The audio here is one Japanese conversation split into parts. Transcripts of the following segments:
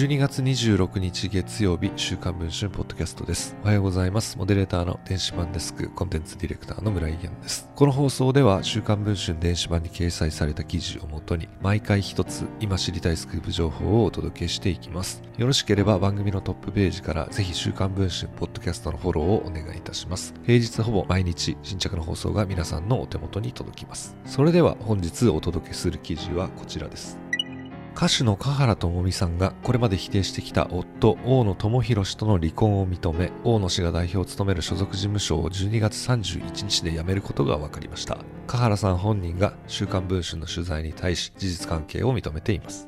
12月26日月曜日、週刊文春ポッドキャストです。おはようございます。モデレーターの電子版デスク、コンテンツディレクターの村井源です。この放送では、週刊文春電子版に掲載された記事をもとに、毎回一つ、今知りたいスクープ情報をお届けしていきます。よろしければ番組のトップページから、ぜひ週刊文春ポッドキャストのフォローをお願いいたします。平日ほぼ毎日、新着の放送が皆さんのお手元に届きます。それでは本日お届けする記事はこちらです。歌手の香原朋美さんがこれまで否定してきた夫大野智弘氏との離婚を認め大野氏が代表を務める所属事務所を12月31日で辞めることが分かりました。香原さん本人が週刊文春の取材に対し事実関係を認めています。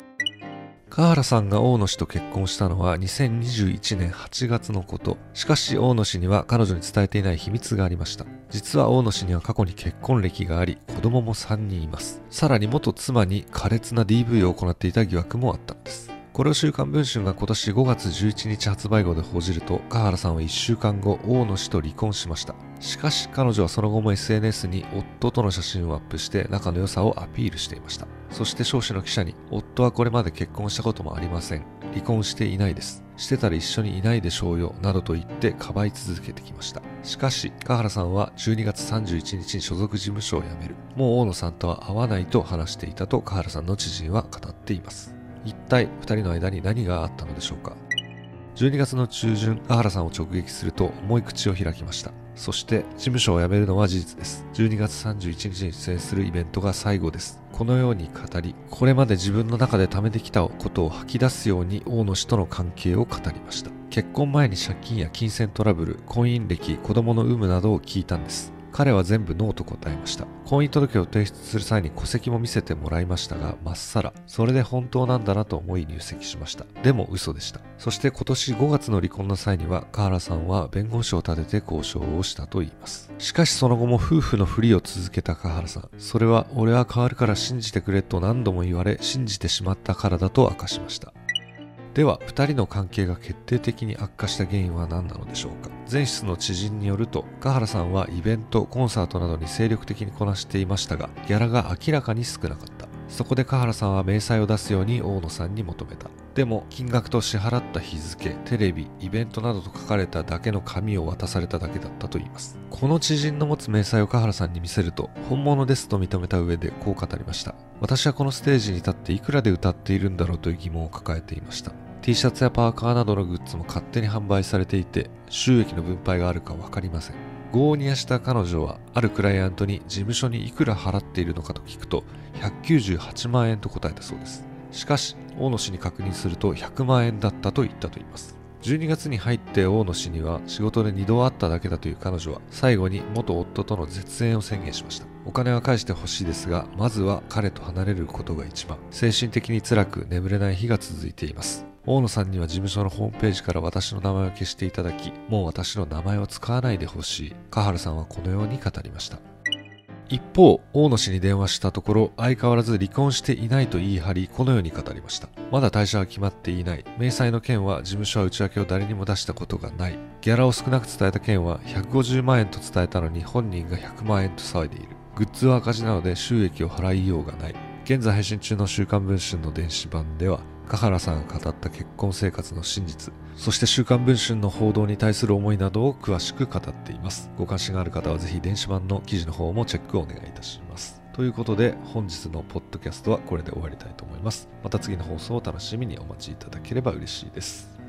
川原さんが大野氏と結婚したのは2021年8月のこと。しかし大野氏には彼女に伝えていない秘密がありました。実は大野氏には過去に結婚歴があり、子供も3人います。さらに元妻に苛烈な DV を行っていた疑惑もあったんです。これを週刊文春が今年5月11日発売後で報じると、川原さんは1週間後、大野氏と離婚しました。しかし彼女はその後も SNS に夫との写真をアップして仲の良さをアピールしていました。そして少子の記者に、夫はこれまで結婚したこともありません。離婚していないです。してたら一緒にいないでしょうよ、などと言ってかばい続けてきました。しかし、川原さんは12月31日に所属事務所を辞める。もう大野さんとは会わないと話していたと川原さんの知人は語っています。一体二人の間に何があったのでしょうか？12月の中旬、田原さんを直撃すると重い口を開きました。そして、事務所を辞めるのは事実です。12月31日に出演するイベントが最後です。このように語り、これまで自分の中で貯めてきたことを吐き出すように大野氏との関係を語りました。結婚前に借金や金銭トラブル、婚姻歴、子供の有無などを聞いたんです。彼は全部ノーと答えました。婚姻届を提出する際に戸籍も見せてもらいましたが、まっさら。それで本当なんだなと思い入籍しました。でも嘘でした。そして今年5月の離婚の際には、河原さんは弁護士を立てて交渉をしたと言います。しかしその後も夫婦のふりを続けた河原さん。それは俺は変わるから信じてくれと何度も言われ、信じてしまったからだと明かしました。では2人の関係が決定的に悪化した原因は何なのでしょうか？前室の知人によると香原さんはイベントコンサートなどに精力的にこなしていましたがギャラが明らかに少なかった。そこで香原さんは明細を出すように大野さんに求めた。でも金額と支払った日付テレビイベントなどと書かれただけの紙を渡されただけだったといいます。この知人の持つ明細を香原さんに見せると本物ですと認めた上でこう語りました。私はこのステージに立っていくらで歌っているんだろうという疑問を抱えていました。T シャツやパーカーなどのグッズも勝手に販売されていて収益の分配があるか分かりません。合にやした彼女はあるクライアントに事務所にいくら払っているのかと聞くと198万円と答えたそうです。しかし大野氏に確認すると100万円だったと言ったといいます12月に入って大野氏には仕事で2度会っただけだという彼女は最後に元夫との絶縁を宣言しましたお金は返してほしいですがまずは彼と離れることが一番精神的に辛く眠れない日が続いています大野さんには事務所のホームページから私の名前を消していただき、もう私の名前を使わないでほしい。カハルさんはこのように語りました。一方、大野氏に電話したところ、相変わらず離婚していないと言い張り、このように語りました。まだ退社は決まっていない。明細の件は事務所は内訳を誰にも出したことがない。ギャラを少なく伝えた件は150万円と伝えたのに本人が100万円と騒いでいる。グッズは赤字なので収益を払いようがない。現在配信中の週刊文春の電子版では、華原さんが語った結婚生活の真実、そして週刊文春の報道に対する思いなどを詳しく語っています。ご関心がある方はぜひ電子版の記事の方もチェックをお願いいたします。ということで本日のポッドキャストはこれで終わりたいと思います。また次の放送を楽しみにお待ちいただければ嬉しいです。